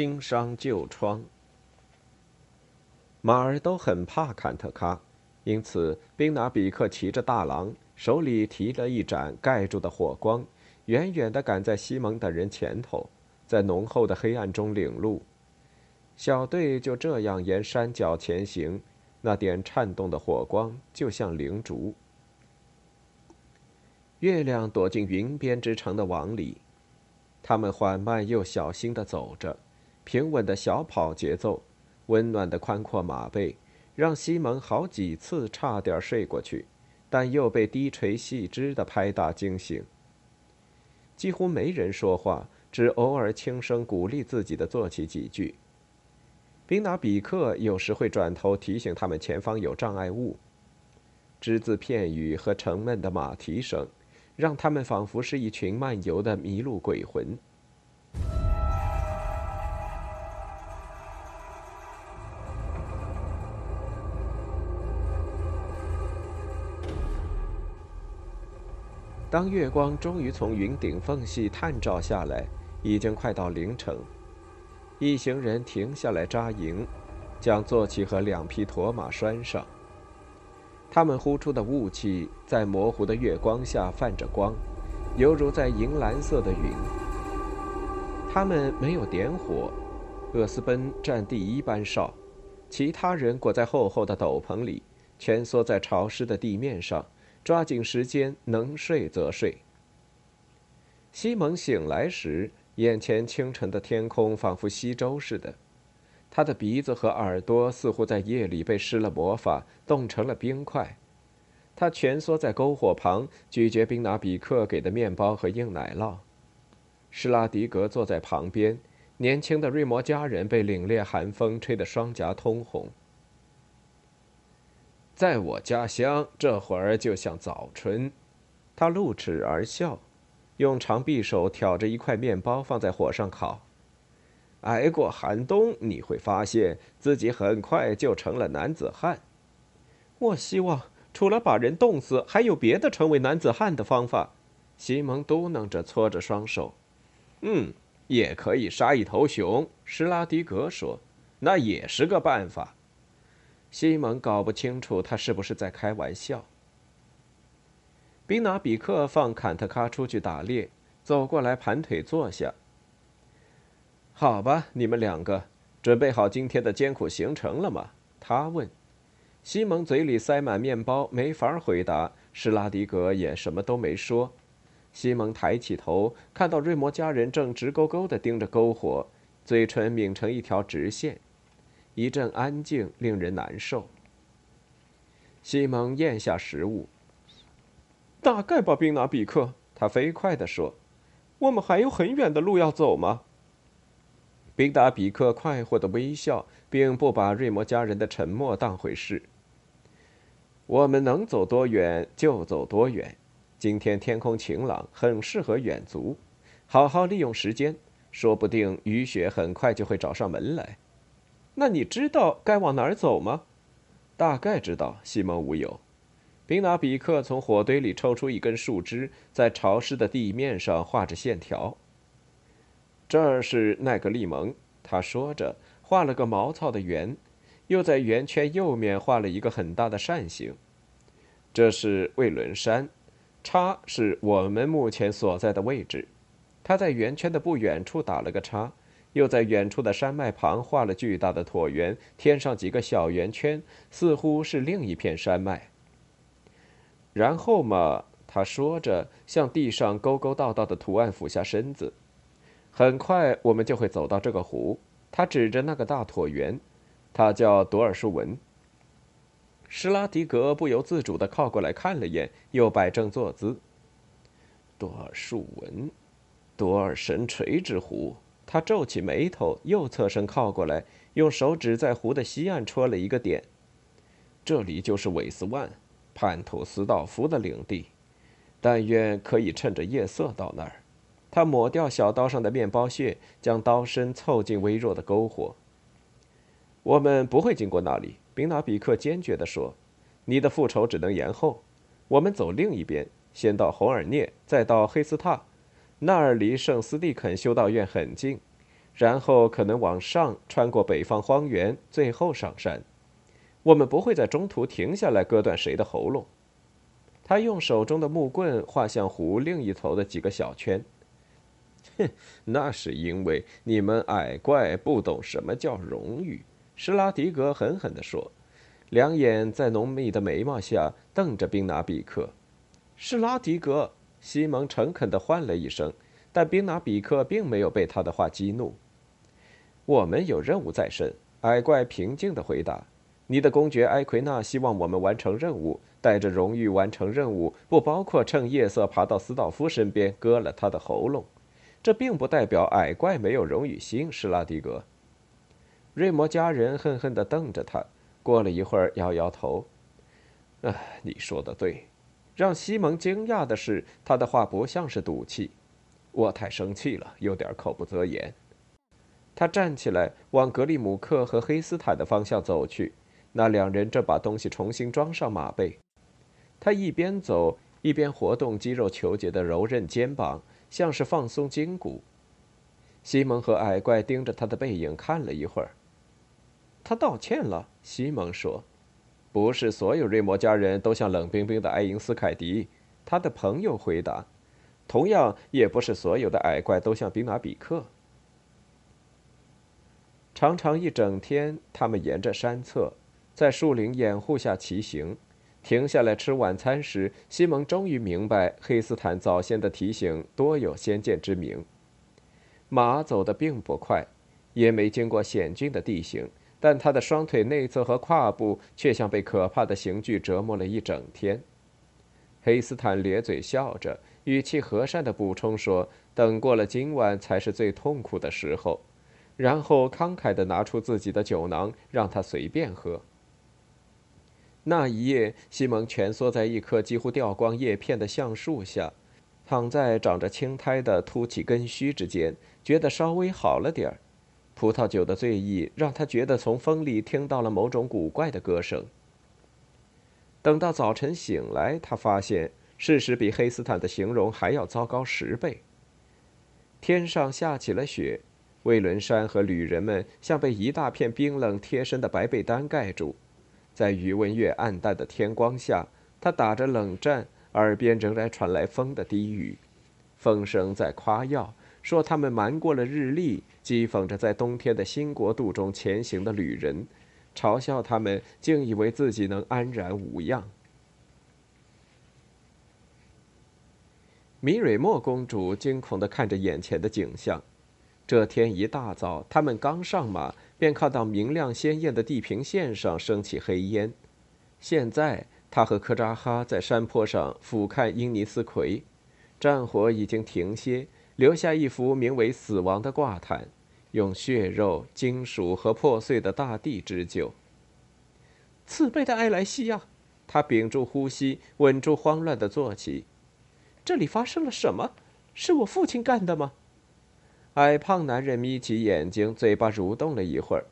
新伤旧疮。马儿都很怕坎特卡，因此宾拿比克骑着大狼，手里提了一盏盖住的火光，远远地赶在西蒙等人前头，在浓厚的黑暗中领路。小队就这样沿山脚前行，那点颤动的火光就像灵烛。月亮躲进云边之城的网里。他们缓慢又小心地走着，平稳的小跑节奏，温暖的宽阔马背，让西蒙好几次差点睡过去，但又被低垂细枝的拍打惊醒。几乎没人说话，只偶尔轻声鼓励自己的做起几句。宾纳比克有时会转头提醒他们前方有障碍物，只字片语和沉闷的马蹄声。让他们仿佛是一群漫游的迷路鬼魂。当月光终于从云顶缝隙探照下来，已经快到凌晨。一行人停下来扎营，将坐骑和两匹驼马拴上。他们呼出的雾气在模糊的月光下泛着光，犹如在银蓝色的云。他们没有点火，厄斯奔占第一班哨，其他人裹在厚厚的斗篷里，蜷缩在潮湿的地面上，抓紧时间，能睡则睡。西蒙醒来时，眼前清晨的天空仿佛西周似的。他的鼻子和耳朵似乎在夜里被施了魔法，冻成了冰块。他蜷缩在篝火旁，咀嚼宾拿比克给的面包和硬奶酪。施拉迪格坐在旁边，年轻的瑞摩家人被凛冽寒风吹得双颊通红。在我家乡，这会儿就像早春。他露齿而笑，用长匕首挑着一块面包放在火上烤。挨过寒冬，你会发现自己很快就成了男子汉。我希望除了把人冻死，还有别的成为男子汉的方法。西蒙嘟囔着，搓着双手。嗯，也可以杀一头熊。施拉迪格说：“那也是个办法。”西蒙搞不清楚他是不是在开玩笑。宾拿比克放坎特卡出去打猎，走过来盘腿坐下。好吧，你们两个准备好今天的艰苦行程了吗？他问。西蒙嘴里塞满面包，没法回答。施拉迪格也什么都没说。西蒙抬起头，看到瑞摩家人正直勾勾地盯着篝火，嘴唇抿成一条直线。一阵安静，令人难受。西蒙咽下食物。大概吧，宾纳比克。他飞快地说：“我们还有很远的路要走吗？”宾达比克快活的微笑，并不把瑞摩家人的沉默当回事。我们能走多远就走多远。今天天空晴朗，很适合远足。好好利用时间，说不定雨雪很快就会找上门来。那你知道该往哪儿走吗？大概知道。西蒙无有。宾纳比克从火堆里抽出一根树枝，在潮湿的地面上画着线条。这儿是奈格利蒙，他说着，画了个毛糙的圆，又在圆圈右面画了一个很大的扇形。这是魏伦山，叉是我们目前所在的位置。他在圆圈的不远处打了个叉，又在远处的山脉旁画了巨大的椭圆，添上几个小圆圈，似乎是另一片山脉。然后嘛，他说着，向地上勾勾道道的图案俯下身子。很快，我们就会走到这个湖。他指着那个大椭圆，它叫多尔树纹。施拉迪格不由自主地靠过来看了眼，又摆正坐姿。多尔树纹，多尔神锤之湖。他皱起眉头，又侧身靠过来，用手指在湖的西岸戳了一个点。这里就是韦斯万。叛徒斯道夫的领地，但愿可以趁着夜色到那儿。他抹掉小刀上的面包屑，将刀身凑近微弱的篝火。我们不会经过那里，宾纳比克坚决地说：“你的复仇只能延后。我们走另一边，先到红尔涅，再到黑斯塔，那儿离圣斯蒂肯修道院很近。然后可能往上穿过北方荒原，最后上山。”我们不会在中途停下来割断谁的喉咙。他用手中的木棍画向湖另一头的几个小圈。哼，那是因为你们矮怪不懂什么叫荣誉。”施拉迪格狠狠地说，两眼在浓密的眉毛下瞪着宾拿比克。施拉迪格，西蒙诚恳地唤了一声，但宾拿比克并没有被他的话激怒。我们有任务在身，矮怪平静地回答。你的公爵埃奎纳希望我们完成任务，带着荣誉完成任务，不包括趁夜色爬到斯道夫身边割了他的喉咙。这并不代表矮怪没有荣誉心，施拉迪格。瑞摩家人恨恨地瞪着他，过了一会儿，摇摇头：“哎，你说的对。”让西蒙惊讶的是，他的话不像是赌气。我太生气了，有点口不择言。他站起来，往格里姆克和黑斯坦的方向走去。那两人正把东西重新装上马背，他一边走一边活动肌肉虬结的柔韧肩膀，像是放松筋骨。西蒙和矮怪盯着他的背影看了一会儿。他道歉了，西蒙说：“不是所有瑞摩家人都像冷冰冰的爱因斯凯迪。”他的朋友回答：“同样，也不是所有的矮怪都像宾拿比克。”常常一整天，他们沿着山侧。在树林掩护下骑行，停下来吃晚餐时，西蒙终于明白黑斯坦早先的提醒多有先见之明。马走得并不快，也没经过险峻的地形，但他的双腿内侧和胯部却像被可怕的刑具折磨了一整天。黑斯坦咧嘴笑着，语气和善地补充说：“等过了今晚，才是最痛苦的时候。”然后慷慨地拿出自己的酒囊，让他随便喝。那一夜，西蒙蜷缩在一棵几乎掉光叶片的橡树下，躺在长着青苔的凸起根须之间，觉得稍微好了点儿。葡萄酒的醉意让他觉得从风里听到了某种古怪的歌声。等到早晨醒来，他发现事实比黑斯坦的形容还要糟糕十倍。天上下起了雪，威伦山和旅人们像被一大片冰冷贴身的白被单盖住。在余温越暗淡的天光下，他打着冷战，耳边仍然传来风的低语，风声在夸耀，说他们瞒过了日历，讥讽着在冬天的新国度中前行的旅人，嘲笑他们竟以为自己能安然无恙。米蕊莫公主惊恐地看着眼前的景象，这天一大早，他们刚上马。便看到明亮鲜艳的地平线上升起黑烟。现在，他和科扎哈在山坡上俯瞰英尼斯奎，战火已经停歇，留下一幅名为“死亡”的挂毯，用血肉、金属和破碎的大地织就。慈悲的埃莱西亚，他屏住呼吸，稳住慌乱的坐骑。这里发生了什么？是我父亲干的吗？矮胖男人眯起眼睛，嘴巴蠕动了一会儿。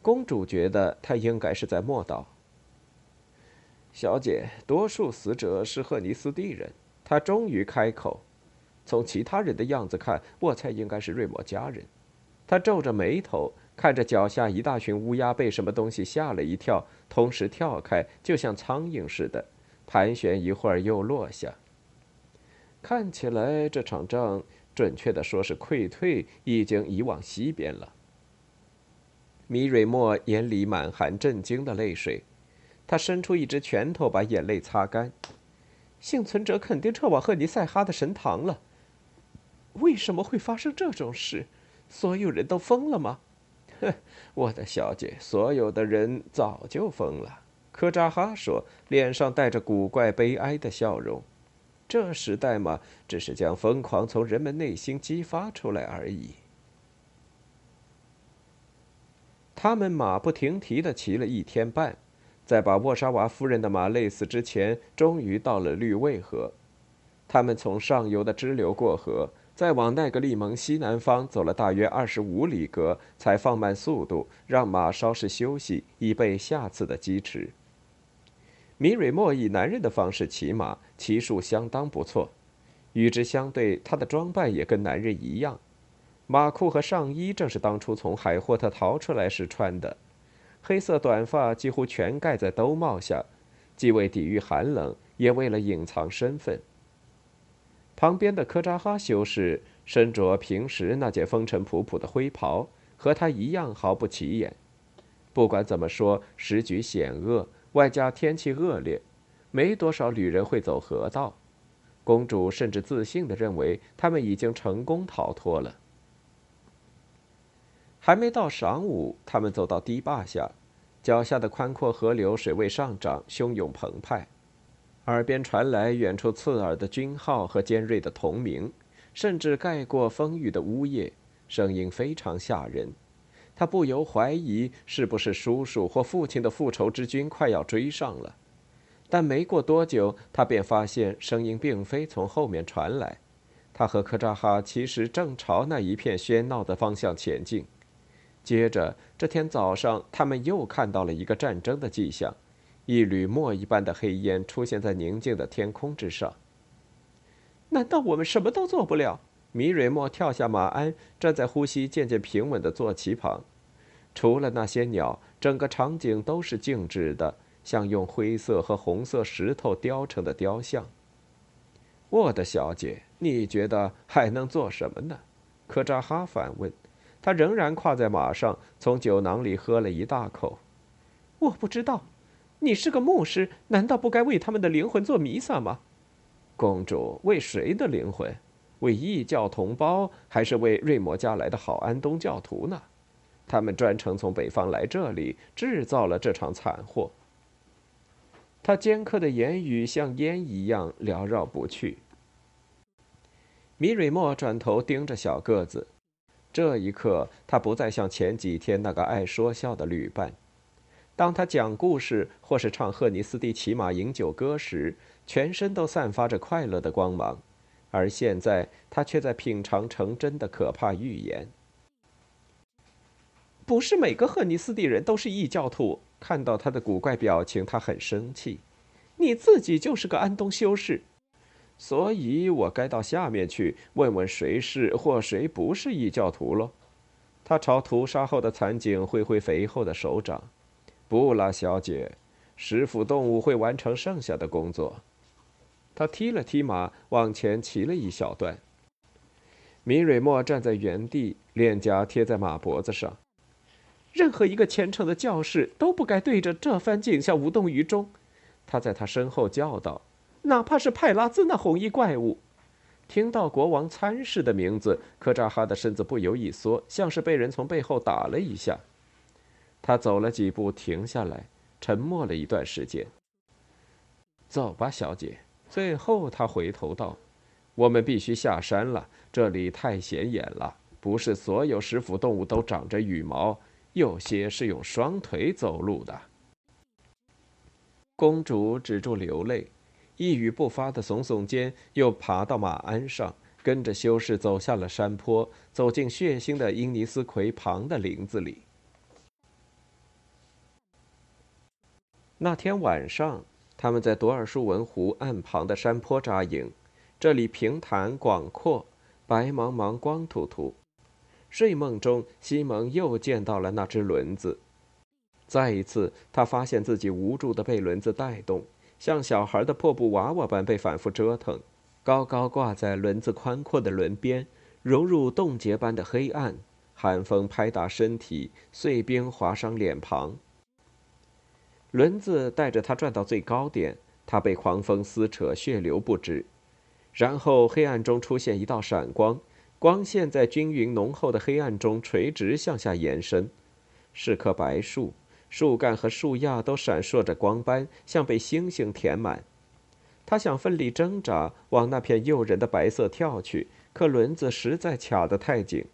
公主觉得他应该是在默祷。小姐，多数死者是赫尼斯蒂人。他终于开口。从其他人的样子看，我猜应该是瑞摩家人。他皱着眉头，看着脚下一大群乌鸦被什么东西吓了一跳，同时跳开，就像苍蝇似的，盘旋一会儿又落下。看起来这场仗。准确的说，是溃退已经移往西边了。米瑞莫眼里满含震惊的泪水，他伸出一只拳头把眼泪擦干。幸存者肯定撤往赫尼塞哈的神堂了。为什么会发生这种事？所有人都疯了吗？哼，我的小姐，所有的人早就疯了。科扎哈说，脸上带着古怪悲哀的笑容。这时代嘛，只是将疯狂从人们内心激发出来而已。他们马不停蹄地骑了一天半，在把沃沙瓦夫人的马累死之前，终于到了绿卫河。他们从上游的支流过河。再往奈格利蒙西南方走了大约二十五里格，才放慢速度，让马稍事休息，以备下次的疾驰。米蕊莫以男人的方式骑马，骑术相当不错。与之相对，他的装扮也跟男人一样，马裤和上衣正是当初从海霍特逃出来时穿的，黑色短发几乎全盖在兜帽下，既为抵御寒冷，也为了隐藏身份。旁边的科扎哈修士身着平时那件风尘仆仆的灰袍，和他一样毫不起眼。不管怎么说，时局险恶，外加天气恶劣，没多少旅人会走河道。公主甚至自信地认为他们已经成功逃脱了。还没到晌午，他们走到堤坝下，脚下的宽阔河流水位上涨，汹涌澎湃。耳边传来远处刺耳的军号和尖锐的铜鸣，甚至盖过风雨的呜咽，声音非常吓人。他不由怀疑是不是叔叔或父亲的复仇之军快要追上了。但没过多久，他便发现声音并非从后面传来。他和科扎哈其实正朝那一片喧闹的方向前进。接着，这天早上，他们又看到了一个战争的迹象。一缕墨一般的黑烟出现在宁静的天空之上。难道我们什么都做不了？米瑞莫跳下马鞍，站在呼吸渐渐平稳的坐骑旁。除了那些鸟，整个场景都是静止的，像用灰色和红色石头雕成的雕像。我的小姐，你觉得还能做什么呢？科扎哈反问。他仍然跨在马上，从酒囊里喝了一大口。我不知道。你是个牧师，难道不该为他们的灵魂做弥撒吗？公主，为谁的灵魂？为异教同胞，还是为瑞摩家来的好安东教徒呢？他们专程从北方来这里，制造了这场惨祸。他尖刻的言语像烟一样缭绕不去。米瑞莫转头盯着小个子，这一刻，他不再像前几天那个爱说笑的旅伴。当他讲故事或是唱赫尼斯蒂骑马饮酒歌时，全身都散发着快乐的光芒，而现在他却在品尝成真的可怕预言。不是每个赫尼斯蒂人都是异教徒。看到他的古怪表情，他很生气。你自己就是个安东修士，所以我该到下面去问问谁是或谁不是异教徒喽。他朝屠杀后的残景挥挥肥厚的手掌。不啦，小姐，食腐动物会完成剩下的工作。他踢了踢马，往前骑了一小段。米蕊莫站在原地，脸颊贴在马脖子上。任何一个虔诚的教士都不该对着这番景象无动于衷。他在他身后叫道：“哪怕是派拉兹那红衣怪物！”听到国王参事的名字，科扎哈的身子不由一缩，像是被人从背后打了一下。他走了几步，停下来，沉默了一段时间。走吧，小姐。最后，他回头道：“我们必须下山了，这里太显眼了。不是所有食腐动物都长着羽毛，有些是用双腿走路的。”公主止住流泪，一语不发的耸耸肩，又爬到马鞍上，跟着修士走下了山坡，走进血腥的英尼斯葵旁的林子里。那天晚上，他们在多尔舒文湖岸旁的山坡扎营。这里平坦广阔，白茫茫，光秃秃。睡梦中，西蒙又见到了那只轮子。再一次，他发现自己无助地被轮子带动，像小孩的破布娃娃般被反复折腾，高高挂在轮子宽阔的轮边，融入冻结般的黑暗。寒风拍打身体，碎冰划伤脸庞。轮子带着他转到最高点，他被狂风撕扯，血流不止。然后黑暗中出现一道闪光，光线在均匀浓厚的黑暗中垂直向下延伸，是棵白树，树干和树桠都闪烁着光斑，像被星星填满。他想奋力挣扎，往那片诱人的白色跳去，可轮子实在卡得太紧。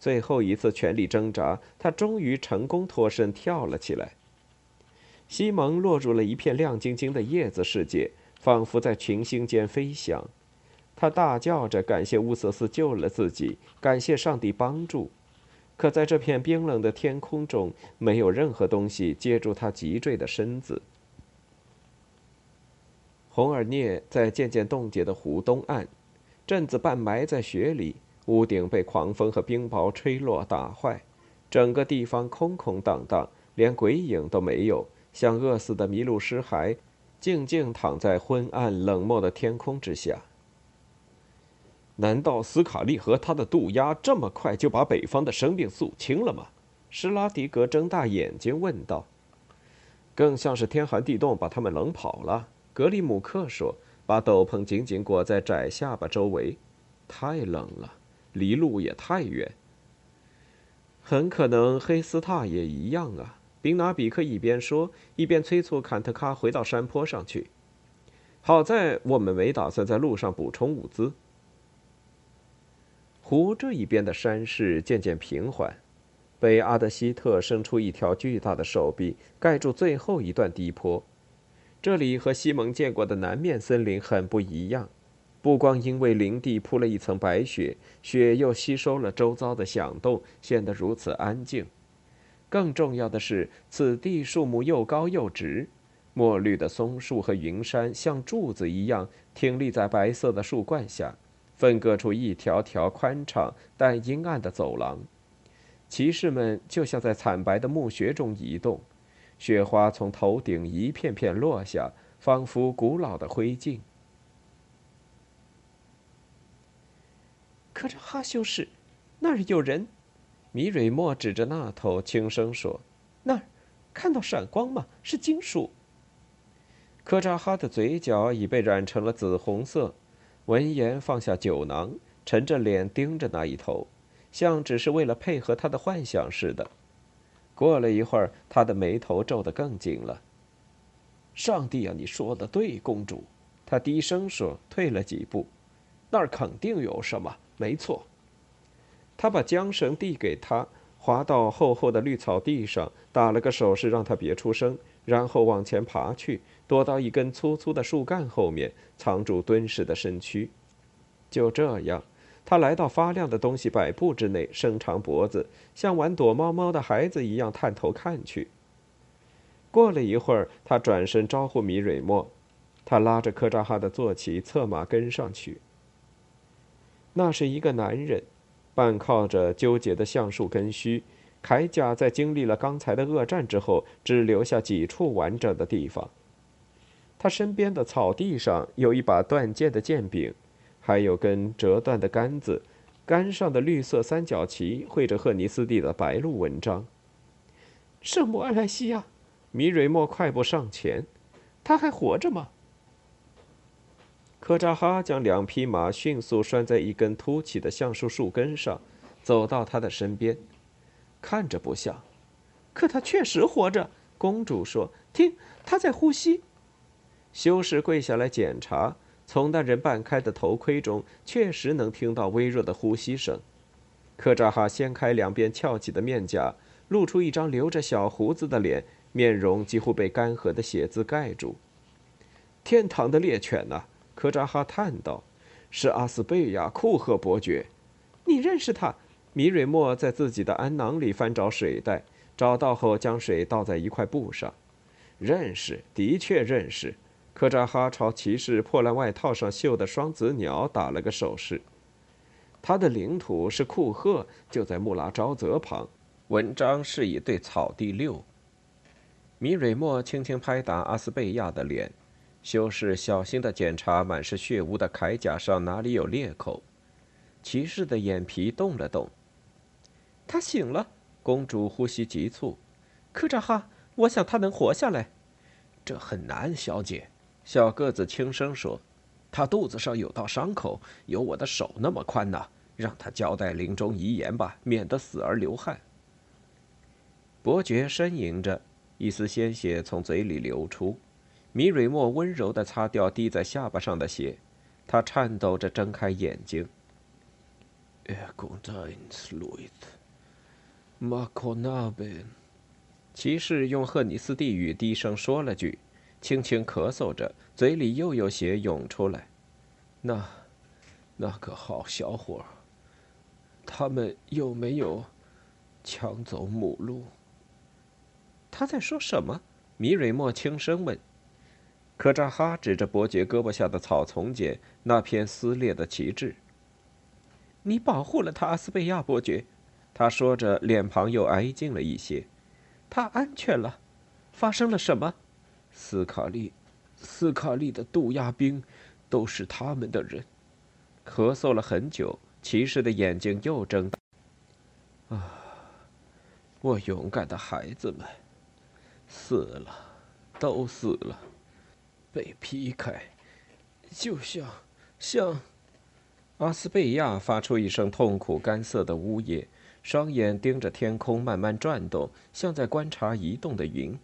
最后一次全力挣扎，他终于成功脱身，跳了起来。西蒙落入了一片亮晶晶的叶子世界，仿佛在群星间飞翔。他大叫着感谢乌瑟斯救了自己，感谢上帝帮助。可在这片冰冷的天空中，没有任何东西接住他急坠的身子。红耳涅在渐渐冻结的湖东岸，镇子半埋在雪里，屋顶被狂风和冰雹吹落打坏，整个地方空空荡荡，连鬼影都没有。像饿死的麋鹿尸骸，静静躺在昏暗冷漠的天空之下。难道斯卡利和他的渡鸦这么快就把北方的生病肃清了吗？施拉迪格睁大眼睛问道。更像是天寒地冻把他们冷跑了。格里姆克说，把斗篷紧紧裹在窄下巴周围。太冷了，离路也太远。很可能黑斯塔也一样啊。宾拿比克一边说，一边催促坎特卡回到山坡上去。好在我们没打算在路上补充物资。湖这一边的山势渐渐平缓，北阿德希特伸出一条巨大的手臂，盖住最后一段低坡。这里和西蒙见过的南面森林很不一样，不光因为林地铺了一层白雪，雪又吸收了周遭的响动，显得如此安静。更重要的是，此地树木又高又直，墨绿的松树和云杉像柱子一样挺立在白色的树冠下，分割出一条条宽敞但阴暗的走廊。骑士们就像在惨白的墓穴中移动，雪花从头顶一片片落下，仿佛古老的灰烬。可这哈修士，那儿有人。米蕊莫指着那头，轻声说：“那儿，看到闪光吗？是金属。”科扎哈的嘴角已被染成了紫红色，闻言放下酒囊，沉着脸盯着那一头，像只是为了配合他的幻想似的。过了一会儿，他的眉头皱得更紧了。“上帝啊，你说的对，公主。”他低声说，退了几步，“那儿肯定有什么，没错。”他把缰绳递给他，滑到厚厚的绿草地上，打了个手势让他别出声，然后往前爬去，躲到一根粗粗的树干后面，藏住敦实的身躯。就这样，他来到发亮的东西百步之内，伸长脖子，像玩躲猫猫的孩子一样探头看去。过了一会儿，他转身招呼米蕊莫，他拉着科扎哈的坐骑，策马跟上去。那是一个男人。半靠着纠结的橡树根须，铠甲在经历了刚才的恶战之后，只留下几处完整的地方。他身边的草地上有一把断剑的剑柄，还有根折断的杆子，杆上的绿色三角旗绘着赫尼斯蒂的白鹭纹章。圣母阿莱西亚，米瑞莫快步上前，他还活着吗？科扎哈将两匹马迅速拴在一根凸起的橡树树根上，走到他的身边，看着不像，可他确实活着。公主说：“听，他在呼吸。”修士跪下来检查，从那人半开的头盔中确实能听到微弱的呼吸声。科扎哈掀开两边翘起的面颊，露出一张留着小胡子的脸，面容几乎被干涸的血渍盖住。天堂的猎犬呐！科扎哈叹道：“是阿斯贝亚库赫伯爵，你认识他？”米蕊莫在自己的鞍囊里翻找水袋，找到后将水倒在一块布上。认识，的确认识。科扎哈朝骑士破烂外套上绣的双子鸟打了个手势。他的领土是库赫，就在穆拉昭泽旁。文章是以对草地六。米蕊莫轻轻拍打阿斯贝亚的脸。修士小心地检查满是血污的铠甲上哪里有裂口，骑士的眼皮动了动。他醒了，公主呼吸急促。科扎哈，我想他能活下来。这很难，小姐。小个子轻声说：“他肚子上有道伤口，有我的手那么宽呢。让他交代临终遗言吧，免得死而流汗。”伯爵呻吟着，一丝鲜血从嘴里流出。米蕊莫温柔地擦掉滴在下巴上的血，他颤抖着睁开眼睛。骑士用赫尼斯蒂语低声说了句，轻轻咳嗽着，嘴里又有血涌出来。那，那个好小伙，他们有没有抢走母鹿？他在说什么？米蕊莫轻声问。科扎哈指着伯爵胳膊下的草丛间那片撕裂的旗帜。你保护了他，阿斯贝亚伯爵。他说着，脸庞又挨近了一些。他安全了。发生了什么？斯卡利，斯卡利的渡鸦兵，都是他们的人。咳嗽了很久，骑士的眼睛又睁大。啊，我勇敢的孩子们，死了，都死了。被劈开，就像像，阿斯贝亚发出一声痛苦干涩的呜咽，双眼盯着天空慢慢转动，像在观察移动的云。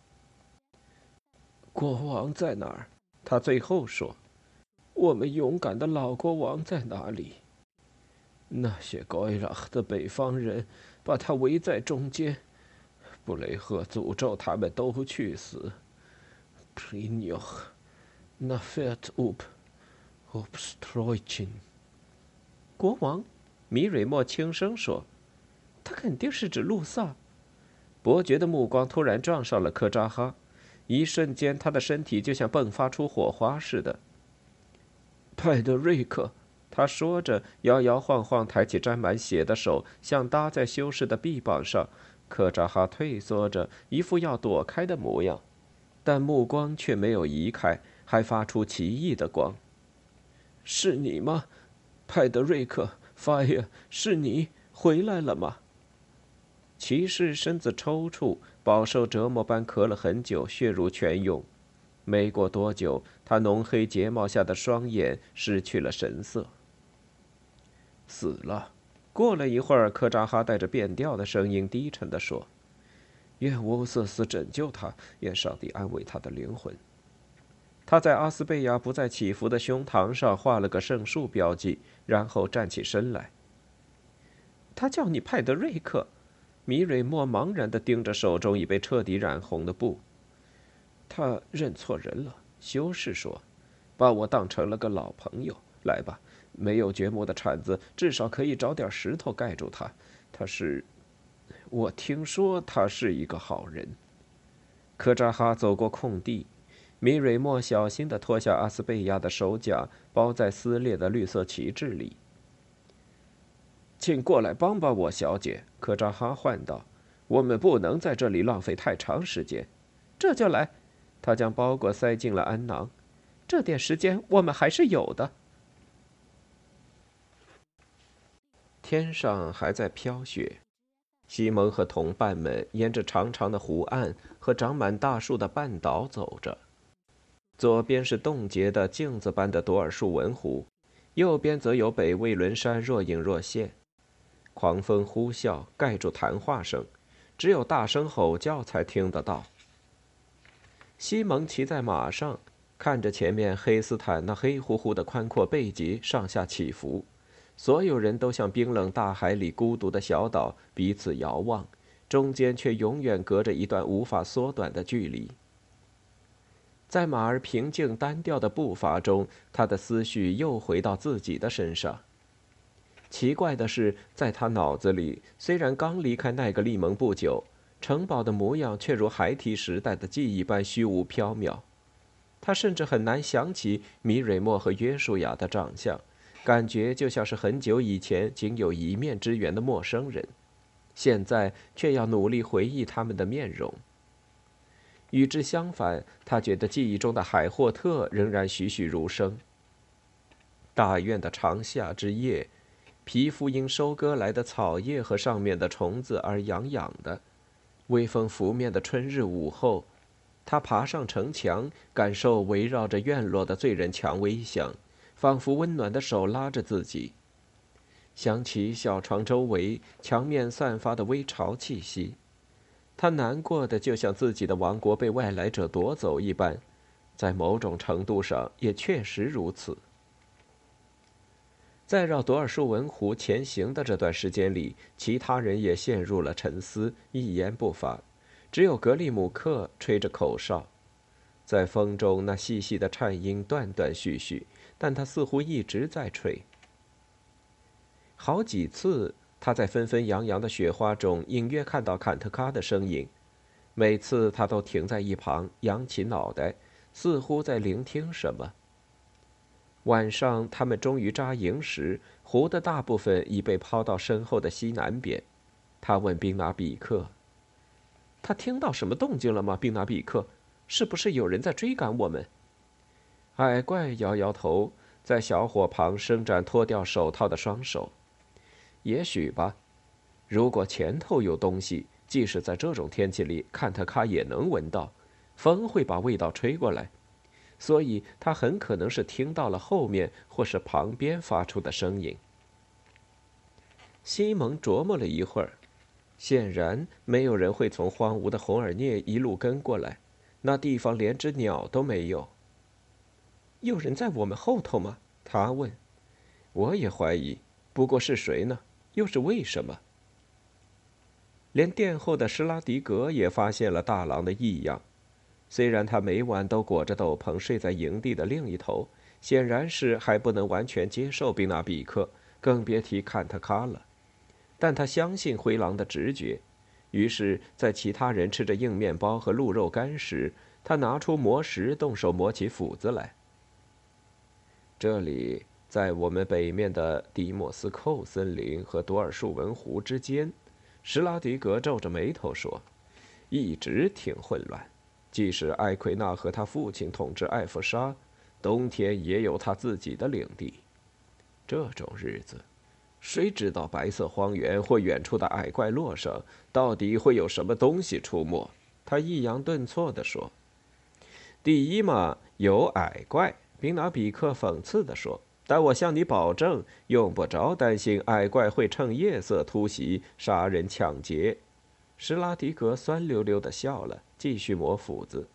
国王在哪儿？他最后说：“我们勇敢的老国王在哪里？”那些高伊拉的北方人把他围在中间，布雷赫诅咒他们都去死。p r i n 那 felt up, obstruction。国王，米瑞莫轻声说：“他肯定是指路萨。”伯爵的目光突然撞上了科扎哈，一瞬间，他的身体就像迸发出火花似的。派德瑞克，他说着，摇摇晃晃抬起沾满血的手，像搭在修士的臂膀上。科扎哈退缩着，一副要躲开的模样，但目光却没有移开。还发出奇异的光。是你吗，派德瑞克？Fire，是你回来了吗？骑士身子抽搐，饱受折磨般咳了很久，血如泉涌。没过多久，他浓黑睫毛下的双眼失去了神色。死了。过了一会儿，科扎哈带着变调的声音低沉地说：“愿乌瑟斯拯救他，愿上帝安慰他的灵魂。”他在阿斯贝亚不再起伏的胸膛上画了个圣树标记，然后站起身来。他叫你派德瑞克，米蕊莫茫然地盯着手中已被彻底染红的布。他认错人了，修士说，把我当成了个老朋友。来吧，没有掘墓的铲子，至少可以找点石头盖住他。他是，我听说他是一个好人。科扎哈走过空地。米蕊莫小心地脱下阿斯贝亚的手甲，包在撕裂的绿色旗帜里。请过来帮帮我，小姐。”科扎哈唤道，“我们不能在这里浪费太长时间。”这就来。他将包裹塞进了鞍囊。这点时间我们还是有的。天上还在飘雪。西蒙和同伴们沿着长长的湖岸和长满大树的半岛走着。左边是冻结的镜子般的多尔树文湖，右边则有北魏伦山若隐若现。狂风呼啸，盖住谈话声，只有大声吼叫才听得到。西蒙骑在马上，看着前面黑斯坦那黑乎乎的宽阔背脊上下起伏，所有人都像冰冷大海里孤独的小岛，彼此遥望，中间却永远隔着一段无法缩短的距离。在马儿平静单调的步伐中，他的思绪又回到自己的身上。奇怪的是，在他脑子里，虽然刚离开奈格利蒙不久，城堡的模样却如孩提时代的记忆般虚无缥缈。他甚至很难想起米瑞莫和约书亚的长相，感觉就像是很久以前仅有一面之缘的陌生人，现在却要努力回忆他们的面容。与之相反，他觉得记忆中的海霍特仍然栩栩如生。大院的长夏之夜，皮肤因收割来的草叶和上面的虫子而痒痒的；微风拂面的春日午后，他爬上城墙，感受围绕着院落的醉人蔷薇香，仿佛温暖的手拉着自己。想起小床周围墙面散发的微潮气息，他难过的就像自己的王国被外来者夺走一般，在某种程度上也确实如此。在绕多尔树文湖前行的这段时间里，其他人也陷入了沉思，一言不发。只有格里姆克吹着口哨，在风中那细细的颤音断断续续，但他似乎一直在吹。好几次，他在纷纷扬扬的雪花中隐约看到坎特卡的身影，每次他都停在一旁，扬起脑袋，似乎在聆听什么。晚上，他们终于扎营时，湖的大部分已被抛到身后的西南边。他问宾拿比克：“他听到什么动静了吗？”宾拿比克：“是不是有人在追赶我们？”矮怪摇摇头，在小火旁伸展脱掉手套的双手：“也许吧。如果前头有东西，即使在这种天气里，看特卡也能闻到。风会把味道吹过来。”所以，他很可能是听到了后面或是旁边发出的声音。西蒙琢磨了一会儿，显然没有人会从荒芜的红耳涅一路跟过来，那地方连只鸟都没有。有人在我们后头吗？他问。我也怀疑，不过是谁呢？又是为什么？连殿后的施拉迪格也发现了大狼的异样。虽然他每晚都裹着斗篷睡在营地的另一头，显然是还不能完全接受宾纳比克，更别提坎特卡了。但他相信灰狼的直觉，于是，在其他人吃着硬面包和鹿肉干时，他拿出磨石，动手磨起斧子来。这里，在我们北面的迪莫斯寇森林和多尔树文湖之间，施拉迪格皱着眉头说：“一直挺混乱。”即使艾奎纳和他父亲统治艾弗沙，冬天也有他自己的领地。这种日子，谁知道白色荒原或远处的矮怪落上到底会有什么东西出没？他抑扬顿挫地说：“第一嘛，有矮怪。”宾拿比克讽刺地说：“但我向你保证，用不着担心矮怪会趁夜色突袭、杀人抢劫。”施拉迪格酸溜溜地笑了。继续磨斧子。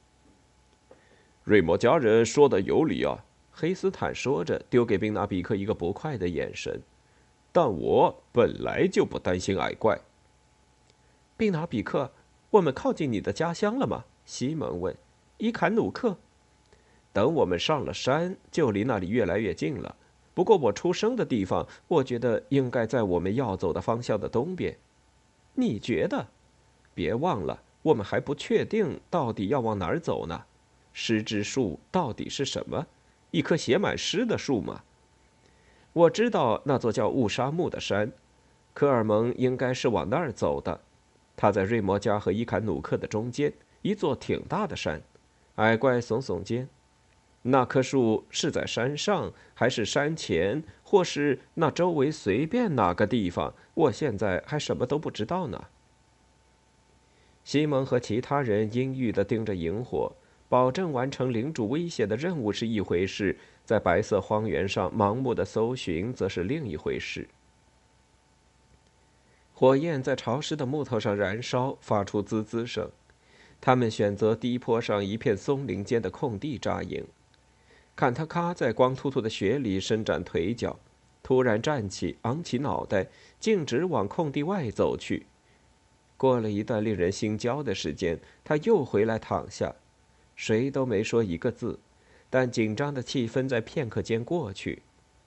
瑞摩家人说的有理啊，黑斯坦说着，丢给宾纳比克一个不快的眼神。但我本来就不担心矮怪。宾纳比克，我们靠近你的家乡了吗？西蒙问。伊坎努克。等我们上了山，就离那里越来越近了。不过我出生的地方，我觉得应该在我们要走的方向的东边。你觉得？别忘了。我们还不确定到底要往哪儿走呢。狮之树到底是什么？一棵写满诗的树吗？我知道那座叫雾沙木的山，科尔蒙应该是往那儿走的。他在瑞摩加和伊坎努克的中间，一座挺大的山。矮怪耸耸肩。那棵树是在山上，还是山前，或是那周围随便哪个地方？我现在还什么都不知道呢。西蒙和其他人阴郁地盯着萤火，保证完成领主威胁的任务是一回事，在白色荒原上盲目的搜寻则是另一回事。火焰在潮湿的木头上燃烧，发出滋滋声。他们选择低坡上一片松林间的空地扎营。坎特卡在光秃秃的雪里伸展腿脚，突然站起，昂起脑袋，径直往空地外走去。过了一段令人心焦的时间，他又回来躺下，谁都没说一个字，但紧张的气氛在片刻间过去，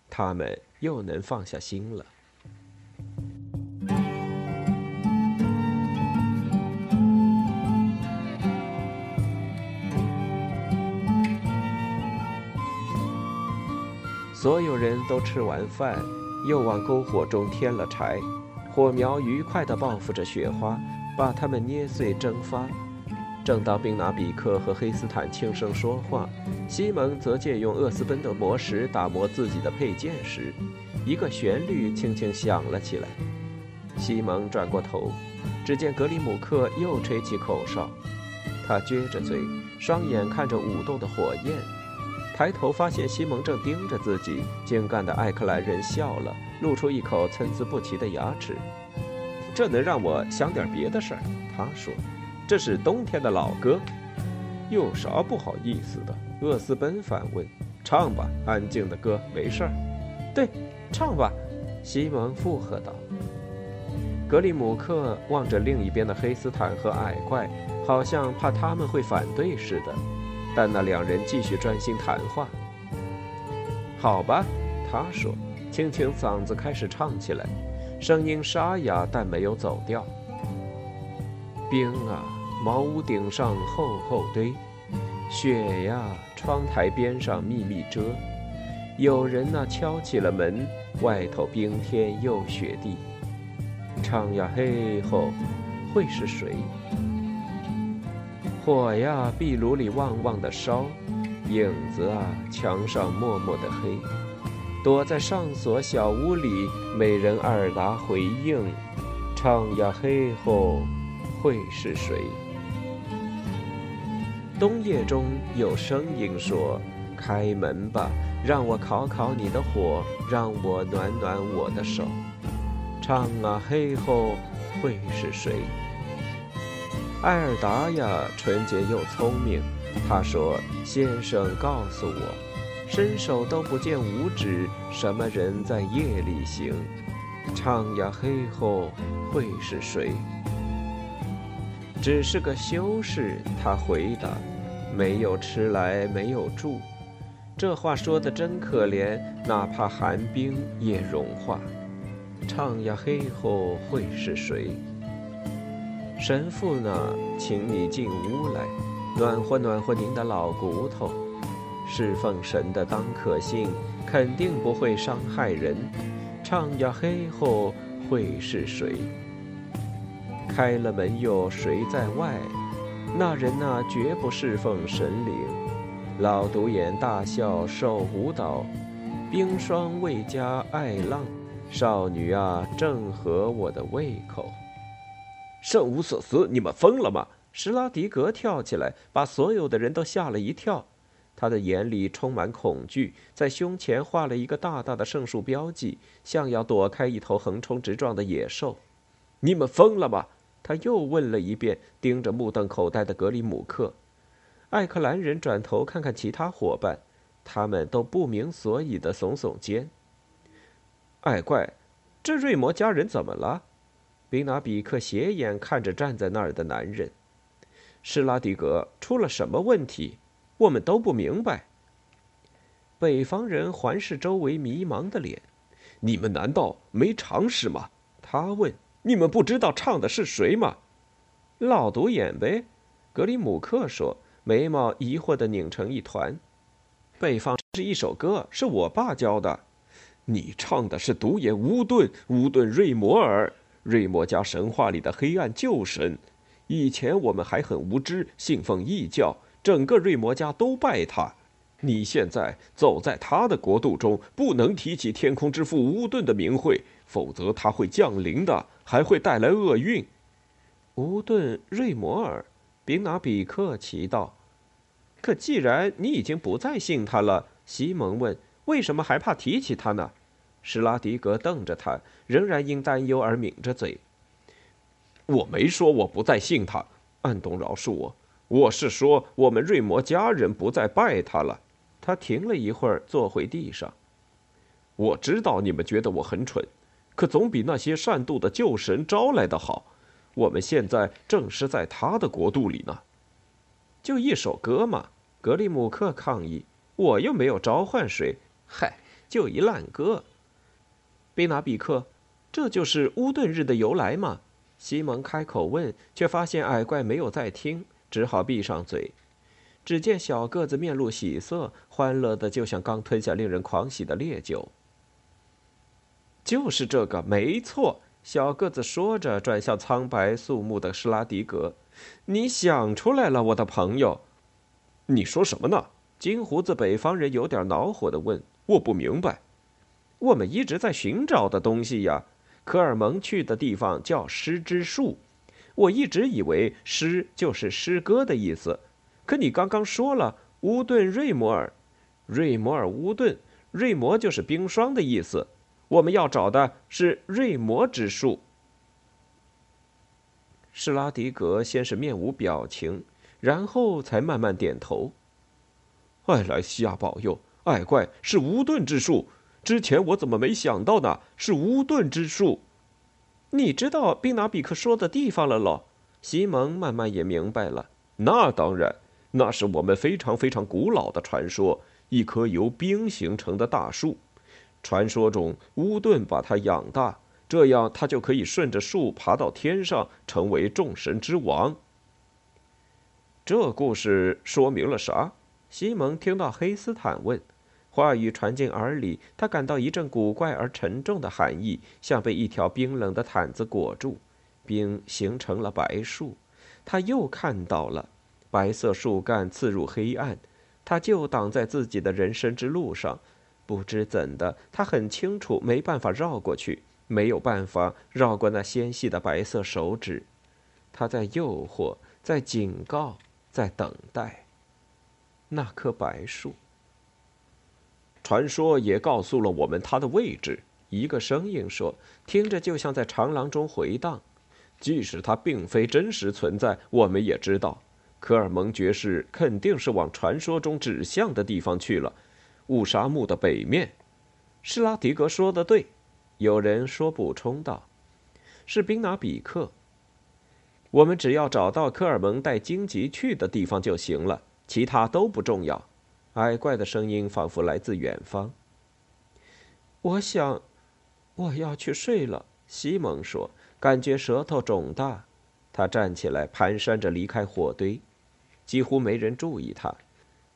他们又能放下心了。所有人都吃完饭，又往篝火中添了柴。火苗愉快地报复着雪花，把它们捏碎蒸发。正当宾拿比克和黑斯坦轻声说话，西蒙则借用厄斯奔的魔石打磨自己的佩剑时，一个旋律轻轻响了起来。西蒙转过头，只见格里姆克又吹起口哨，他撅着嘴，双眼看着舞动的火焰。抬头发现西蒙正盯着自己，精干的艾克兰人笑了，露出一口参差不齐的牙齿。这能让我想点别的事儿，他说：“这是冬天的老歌，有啥不好意思的？”厄斯本反问：“唱吧，安静的歌，没事儿。”“对，唱吧。”西蒙附和道。格里姆克望着另一边的黑斯坦和矮怪，好像怕他们会反对似的，但那两人继续专心谈话。好吧，他说，清清嗓子开始唱起来。声音沙哑，但没有走调。冰啊，茅屋顶上厚厚堆；雪呀，窗台边上密密遮。有人呐敲起了门，外头冰天又雪地。唱呀嘿吼，会是谁？火呀，壁炉里旺旺的烧；影子啊，墙上默默的黑。躲在上锁小屋里，美人二答回应：“唱呀嘿吼，会是谁？”冬夜中有声音说：“开门吧，让我烤烤你的火，让我暖暖我的手。”唱啊嘿吼，会是谁？艾尔达呀，纯洁又聪明。他说：“先生告诉我。”伸手都不见五指，什么人在夜里行？唱呀嘿吼，会是谁？只是个修士，他回答。没有吃来，没有住。这话说的真可怜，哪怕寒冰也融化。唱呀嘿吼，会是谁？神父呢？请你进屋来，暖和暖和您的老骨头。侍奉神的当可信，肯定不会伤害人。唱呀嘿吼，会是谁？开了门又谁在外？那人呐，绝不侍奉神灵。老独眼大笑，手舞蹈。冰霜未加爱浪，少女啊，正合我的胃口。圣乌瑟斯，你们疯了吗？施拉迪格跳起来，把所有的人都吓了一跳。他的眼里充满恐惧，在胸前画了一个大大的圣树标记，像要躲开一头横冲直撞的野兽。你们疯了吗？他又问了一遍，盯着目瞪口呆的格里姆克。艾克兰人转头看看其他伙伴，他们都不明所以的耸耸肩。爱怪，这瑞摩家人怎么了？比拿比克斜眼看着站在那儿的男人。施拉迪格出了什么问题？我们都不明白。北方人环视周围迷茫的脸，你们难道没常识吗？他问。你们不知道唱的是谁吗？老独眼呗。格里姆克说，眉毛疑惑的拧成一团。北方是一首歌，是我爸教的。你唱的是独眼乌顿，乌顿瑞摩尔，瑞摩家神话里的黑暗旧神。以前我们还很无知，信奉异教。整个瑞摩家都拜他，你现在走在他的国度中，不能提起天空之父乌顿的名讳，否则他会降临的，还会带来厄运。乌顿瑞摩尔，宾拿比克奇道。可既然你已经不再信他了，西蒙问，为什么还怕提起他呢？施拉迪格瞪着他，仍然因担忧而抿着嘴。我没说我不再信他，安东饶恕我。我是说，我们瑞摩家人不再拜他了。他停了一会儿，坐回地上。我知道你们觉得我很蠢，可总比那些善妒的旧神招来的好。我们现在正是在他的国度里呢。就一首歌嘛，格里姆克抗议。我又没有召唤谁。嗨，就一烂歌。贝拿比克，这就是乌顿日的由来吗？西蒙开口问，却发现矮怪没有在听。只好闭上嘴。只见小个子面露喜色，欢乐的就像刚吞下令人狂喜的烈酒。就是这个，没错。小个子说着，转向苍白肃穆的施拉迪格：“你想出来了，我的朋友。”你说什么呢？金胡子北方人有点恼火的问：“我不明白。”我们一直在寻找的东西呀。科尔蒙去的地方叫诗之树。我一直以为“诗”就是诗歌的意思，可你刚刚说了乌顿瑞摩尔，瑞摩尔乌顿，瑞摩就是冰霜的意思。我们要找的是瑞摩之树。施拉迪格先是面无表情，然后才慢慢点头。艾莱西亚保佑，矮怪是乌顿之树。之前我怎么没想到呢？是乌顿之树。你知道宾拿比克说的地方了喽？西蒙慢慢也明白了。那当然，那是我们非常非常古老的传说，一棵由冰形成的大树。传说中，乌顿把它养大，这样它就可以顺着树爬到天上，成为众神之王。这故事说明了啥？西蒙听到黑斯坦问，话语传进耳里，他感到一阵古怪而沉重的寒意，像被一条冰冷的毯子裹住，冰形成了白树。他又看到了白色树干刺入黑暗，他就挡在自己的人生之路上。不知怎的，他很清楚没办法绕过去，没有办法绕过那纤细的白色手指。他在诱惑，在警告，在等待。那棵白树。传说也告诉了我们它的位置。一个声音说，听着就像在长廊中回荡。即使它并非真实存在，我们也知道，科尔蒙爵士肯定是往传说中指向的地方去了。乌沙木的北面，施拉迪格说的对。有人说补充道：“是宾拿比克。我们只要找到科尔蒙带荆棘去的地方就行了，其他都不重要。”矮怪的声音仿佛来自远方。我想，我要去睡了。西蒙说，感觉舌头肿大。他站起来，蹒跚着离开火堆。几乎没人注意他。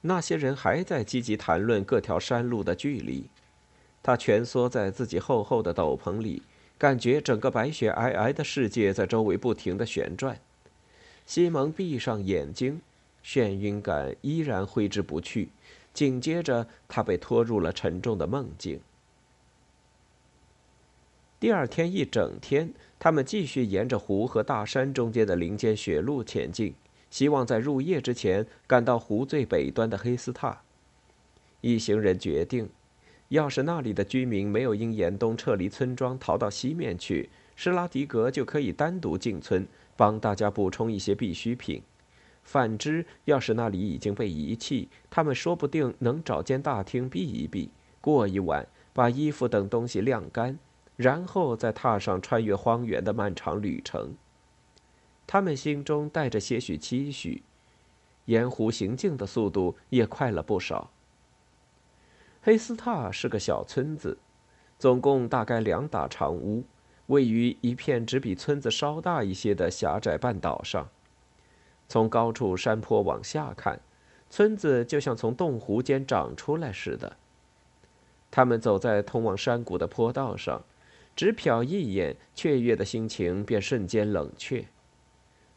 那些人还在积极谈论各条山路的距离。他蜷缩在自己厚厚的斗篷里，感觉整个白雪皑皑的世界在周围不停地旋转。西蒙闭上眼睛，眩晕感依然挥之不去。紧接着，他被拖入了沉重的梦境。第二天一整天，他们继续沿着湖和大山中间的林间雪路前进。希望在入夜之前赶到湖最北端的黑斯塔。一行人决定，要是那里的居民没有因严冬撤离村庄逃到西面去，施拉迪格就可以单独进村，帮大家补充一些必需品。反之，要是那里已经被遗弃，他们说不定能找间大厅避一避，过一晚，把衣服等东西晾干，然后再踏上穿越荒原的漫长旅程。他们心中带着些许期许，沿湖行进的速度也快了不少。黑斯塔是个小村子，总共大概两打长屋，位于一片只比村子稍大一些的狭窄半岛上。从高处山坡往下看，村子就像从洞湖间长出来似的。他们走在通往山谷的坡道上，只瞟一眼，雀跃的心情便瞬间冷却。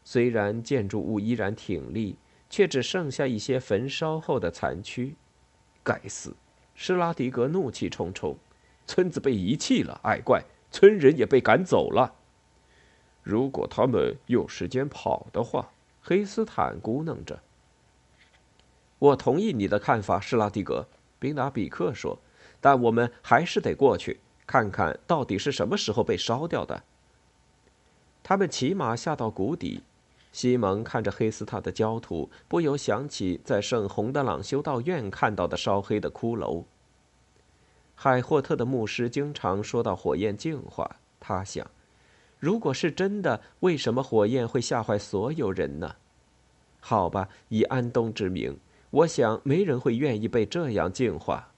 虽然建筑物依然挺立，却只剩下一些焚烧后的残躯。该死！施拉迪格怒气冲冲，村子被遗弃了，矮怪，村人也被赶走了。如果他们有时间跑的话，黑斯坦咕哝着。我同意你的看法，施拉蒂格。宾达比克说：“但我们还是得过去，看看到底是什么时候被烧掉的。”他们骑马下到谷底。西蒙看着黑斯塔的焦土，不由想起在圣洪德朗修道院看到的烧黑的骷髅。海霍特的牧师经常说到火焰净化，他想，如果是真的，为什么火焰会吓坏所有人呢？好吧，以安东之名，我想没人会愿意被这样净化。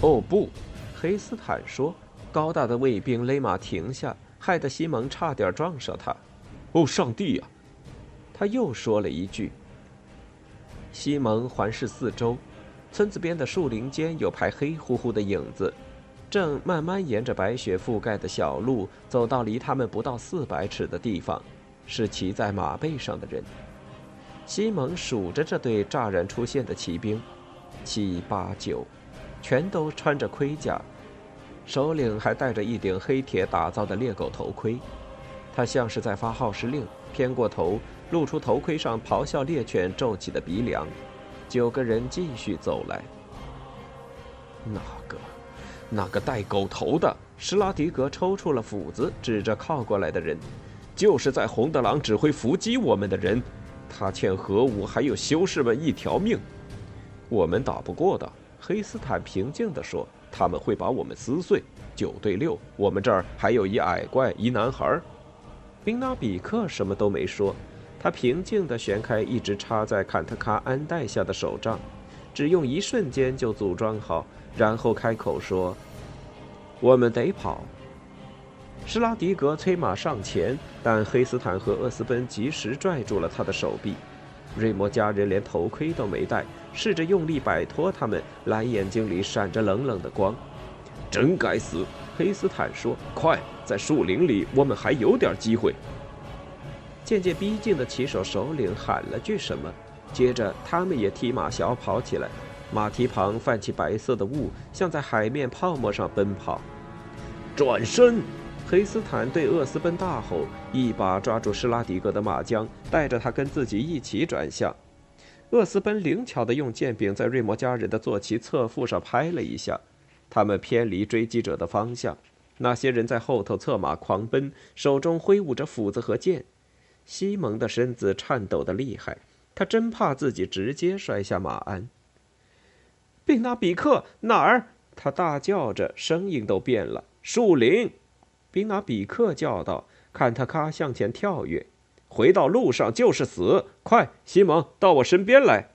哦不，黑斯坦说。高大的卫兵勒马停下，害得西蒙差点撞上他。哦，上帝呀！他又说了一句。西蒙环视四周，村子边的树林间有排黑乎乎的影子，正慢慢沿着白雪覆盖的小路走到离他们不到四百尺的地方，是骑在马背上的人。西蒙数着这队乍然出现的骑兵，七八九，全都穿着盔甲。首领还戴着一顶黑铁打造的猎狗头盔，他像是在发号施令，偏过头，露出头盔上咆哮猎犬皱起的鼻梁。九个人继续走来。那个，那个带狗头的施拉迪格抽出了斧子，指着靠过来的人，就是在洪德朗指挥伏击我们的人。他欠核武还有修士们一条命，我们打不过的。黑斯坦平静地说：“他们会把我们撕碎。九对六，我们这儿还有一矮怪，一男孩。”宾纳比克什么都没说，他平静地旋开一直插在坎特卡鞍带下的手杖，只用一瞬间就组装好，然后开口说：“我们得跑。”施拉迪格催马上前，但黑斯坦和厄斯奔及时拽住了他的手臂。瑞摩家人连头盔都没戴，试着用力摆脱他们，蓝眼睛里闪着冷冷的光。真该死！黑斯坦说：“快，在树林里，我们还有点机会。”渐渐逼近的骑手首领喊了句什么，接着他们也踢马小跑起来，马蹄旁泛起白色的雾，像在海面泡沫上奔跑。转身！黑斯坦对厄斯奔大吼，一把抓住施拉迪格的马缰，带着他跟自己一起转向。厄斯奔灵巧地用剑柄在瑞摩家人的坐骑侧腹上拍了一下，他们偏离追击者的方向。那些人在后头策马狂奔，手中挥舞着斧子和剑。西蒙的身子颤抖得厉害，他真怕自己直接摔下马鞍。宾纳比克哪儿？他大叫着，声音都变了。树林。宾纳比克叫道：“坎特卡向前跳跃，回到路上就是死！快，西蒙，到我身边来！”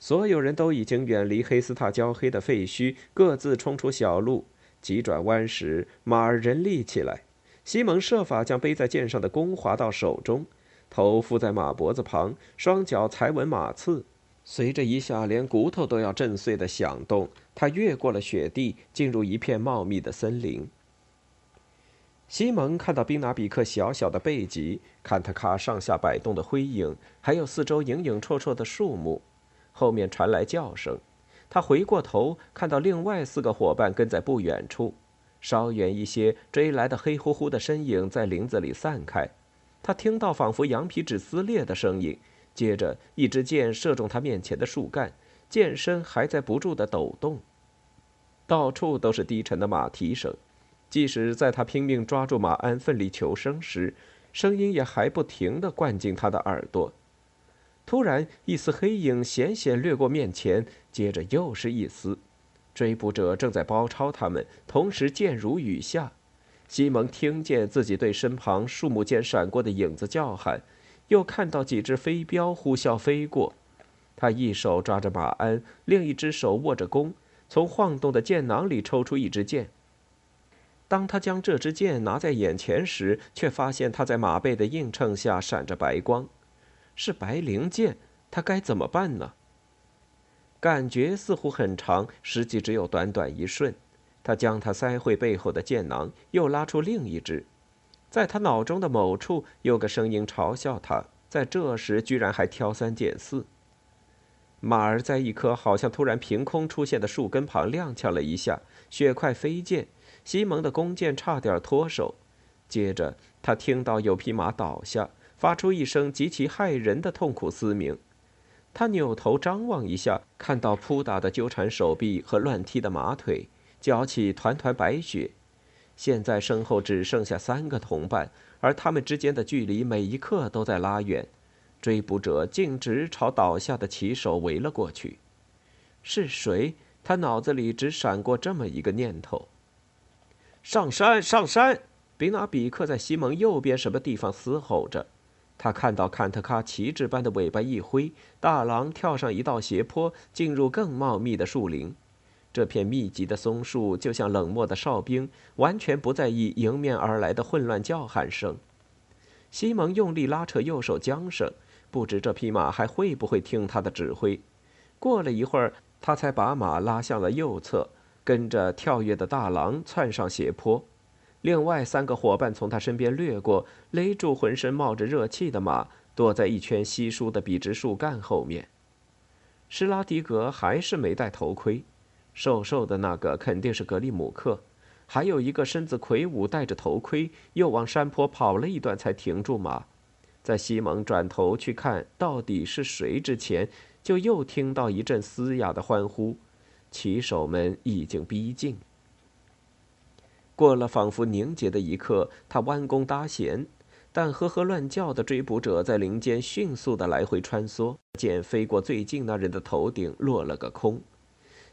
所有人都已经远离黑斯塔焦黑的废墟，各自冲出小路。急转弯时，马儿人立起来。西蒙设法将背在剑上的弓划到手中，头附在马脖子旁，双脚踩稳马刺。随着一下连骨头都要震碎的响动，他越过了雪地，进入一片茂密的森林。西蒙看到宾拿比克小小的背脊，坎特卡上下摆动的灰影，还有四周影影绰绰的树木，后面传来叫声。他回过头，看到另外四个伙伴跟在不远处，稍远一些，追来的黑乎乎的身影在林子里散开。他听到仿佛羊皮纸撕裂的声音，接着一支箭射中他面前的树干，箭身还在不住地抖动。到处都是低沉的马蹄声。即使在他拼命抓住马鞍、奋力求生时，声音也还不停地灌进他的耳朵。突然，一丝黑影险险掠过面前，接着又是一丝。追捕者正在包抄他们，同时箭如雨下。西蒙听见自己对身旁树木间闪过的影子叫喊，又看到几只飞镖呼啸飞过。他一手抓着马鞍，另一只手握着弓，从晃动的箭囊里抽出一支箭。当他将这支箭拿在眼前时，却发现它在马背的映衬下闪着白光，是白灵箭。他该怎么办呢？感觉似乎很长，实际只有短短一瞬。他将它塞回背后的剑囊，又拉出另一只。在他脑中的某处，有个声音嘲笑他，在这时居然还挑三拣四。马儿在一棵好像突然凭空出现的树根旁踉跄了一下，血块飞溅。西蒙的弓箭差点脱手，接着他听到有匹马倒下，发出一声极其骇人的痛苦嘶鸣。他扭头张望一下，看到扑打的纠缠手臂和乱踢的马腿，搅起团团白雪。现在身后只剩下三个同伴，而他们之间的距离每一刻都在拉远。追捕者径直朝倒下的骑手围了过去。是谁？他脑子里只闪过这么一个念头。上山，上山！比纳比克在西蒙右边什么地方嘶吼着。他看到坎特卡旗帜般的尾巴一挥，大狼跳上一道斜坡，进入更茂密的树林。这片密集的松树就像冷漠的哨兵，完全不在意迎面而来的混乱叫喊声。西蒙用力拉扯右手缰绳，不知这匹马还会不会听他的指挥。过了一会儿，他才把马拉向了右侧。跟着跳跃的大狼窜上斜坡，另外三个伙伴从他身边掠过，勒住浑身冒着热气的马，躲在一圈稀疏的笔直树干后面。施拉迪格还是没戴头盔，瘦瘦的那个肯定是格里姆克，还有一个身子魁梧、戴着头盔，又往山坡跑了一段才停住马。在西蒙转头去看到底是谁之前，就又听到一阵嘶哑的欢呼，骑手们已经逼近。过了仿佛凝结的一刻，他弯弓搭弦。但呵呵乱叫的追捕者在林间迅速的来回穿梭，箭飞过最近那人的头顶，落了个空。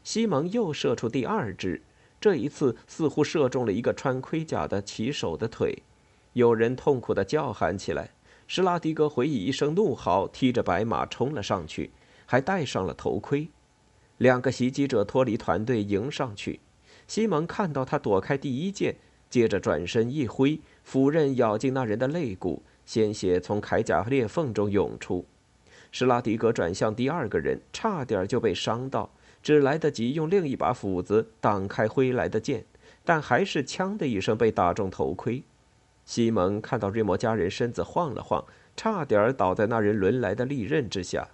西蒙又射出第二支，这一次似乎射中了一个穿盔甲的骑手的腿。有人痛苦的叫喊起来。施拉迪格回以一声怒嚎，踢着白马冲了上去，还戴上了头盔。两个袭击者脱离团队迎上去，西蒙看到他躲开第一箭。接着转身一挥，斧刃咬进那人的肋骨，鲜血从铠甲裂缝中涌出。施拉迪格转向第二个人，差点就被伤到，只来得及用另一把斧子挡开挥来的剑，但还是“枪”的一声被打中头盔。西蒙看到瑞摩家人身子晃了晃，差点倒在那人抡来的利刃之下。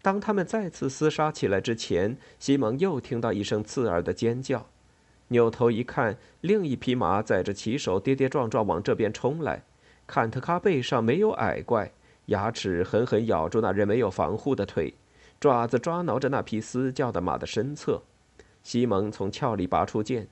当他们再次厮杀起来之前，西蒙又听到一声刺耳的尖叫。扭头一看，另一匹马载着骑手跌跌撞撞往这边冲来。坎特卡背上没有矮怪，牙齿狠狠咬住那人没有防护的腿，爪子抓挠着那匹嘶叫的马的身侧。西蒙从鞘里拔出剑，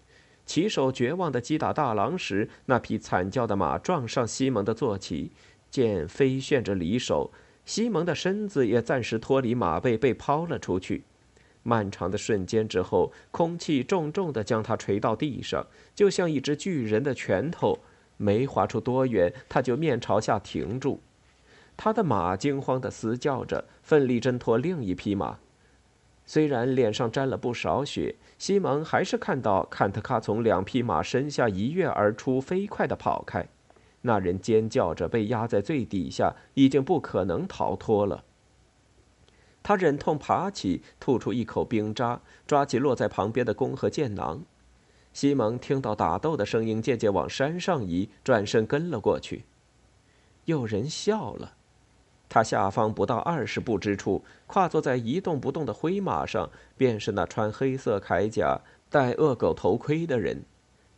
骑手绝望地击打大狼时，那匹惨叫的马撞上西蒙的坐骑，剑飞旋着离手，西蒙的身子也暂时脱离马背，被抛了出去。漫长的瞬间之后，空气重重地将他垂到地上，就像一只巨人的拳头。没划出多远，他就面朝下停住。他的马惊慌地嘶叫着，奋力挣脱另一匹马。虽然脸上沾了不少血，西蒙还是看到坎特卡从两匹马身下一跃而出，飞快地跑开。那人尖叫着被压在最底下，已经不可能逃脱了。他忍痛爬起，吐出一口冰渣，抓起落在旁边的弓和箭囊。西蒙听到打斗的声音渐渐往山上移，转身跟了过去。有人笑了。他下方不到二十步之处，跨坐在一动不动的灰马上，便是那穿黑色铠甲、戴恶狗头盔的人。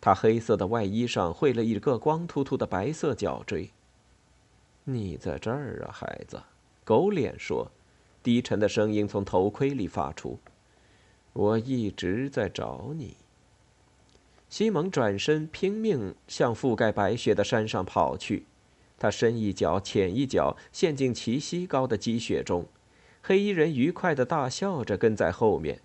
他黑色的外衣上绘了一个光秃秃的白色角锥。你在这儿啊，孩子，狗脸说。低沉的声音从头盔里发出：“我一直在找你。”西蒙转身，拼命向覆盖白雪的山上跑去。他深一脚浅一脚，陷进齐膝高的积雪中。黑衣人愉快地大笑着跟在后面。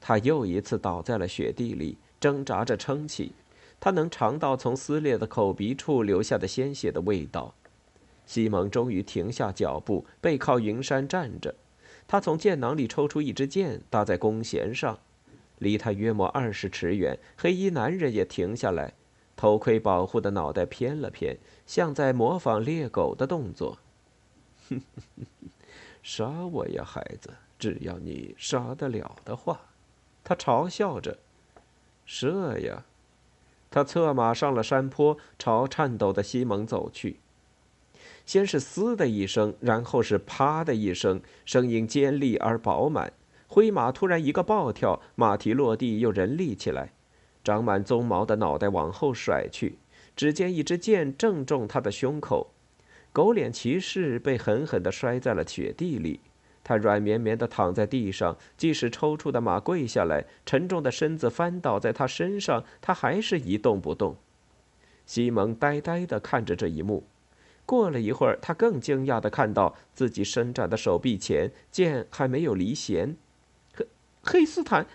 他又一次倒在了雪地里，挣扎着撑起。他能尝到从撕裂的口鼻处流下的鲜血的味道。西蒙终于停下脚步，背靠云山站着。他从剑囊里抽出一支箭，搭在弓弦上，离他约莫二十尺远。黑衣男人也停下来，头盔保护的脑袋偏了偏，像在模仿猎狗的动作。哼哼哼杀我呀，孩子！只要你杀得了的话，他嘲笑着。射呀！他策马上了山坡，朝颤抖的西蒙走去。先是“嘶”的一声，然后是“啪”的一声，声音尖利而饱满。灰马突然一个暴跳，马蹄落地又人立起来，长满鬃毛的脑袋往后甩去。只见一支箭正中他的胸口，狗脸骑士被狠狠地摔在了雪地里。他软绵绵地躺在地上，即使抽搐的马跪下来，沉重的身子翻倒在他身上，他还是一动不动。西蒙呆呆地看着这一幕。过了一会儿，他更惊讶地看到自己伸展的手臂前剑还没有离弦。黑黑斯坦，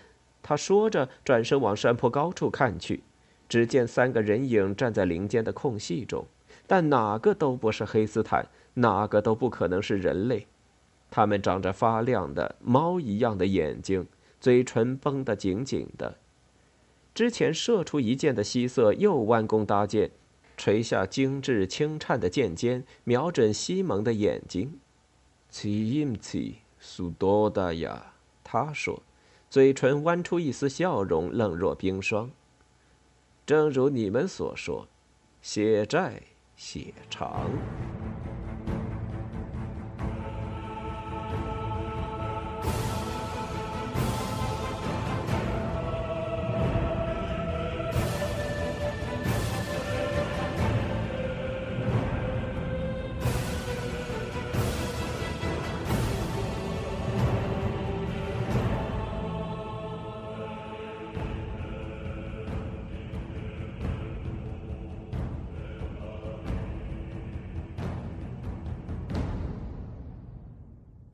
他说着，转身往山坡高处看去，只见三个人影站在林间的空隙中，但哪个都不是黑斯坦，哪个都不可能是人类。他们长着发亮的猫一样的眼睛，嘴唇绷得紧紧的。之前射出一箭的希瑟又弯弓搭箭。垂下精致轻颤的剑尖，瞄准西蒙的眼睛。奇音奇，苏多达呀，他说，嘴唇弯出一丝笑容，冷若冰霜。正如你们所说，血债血偿。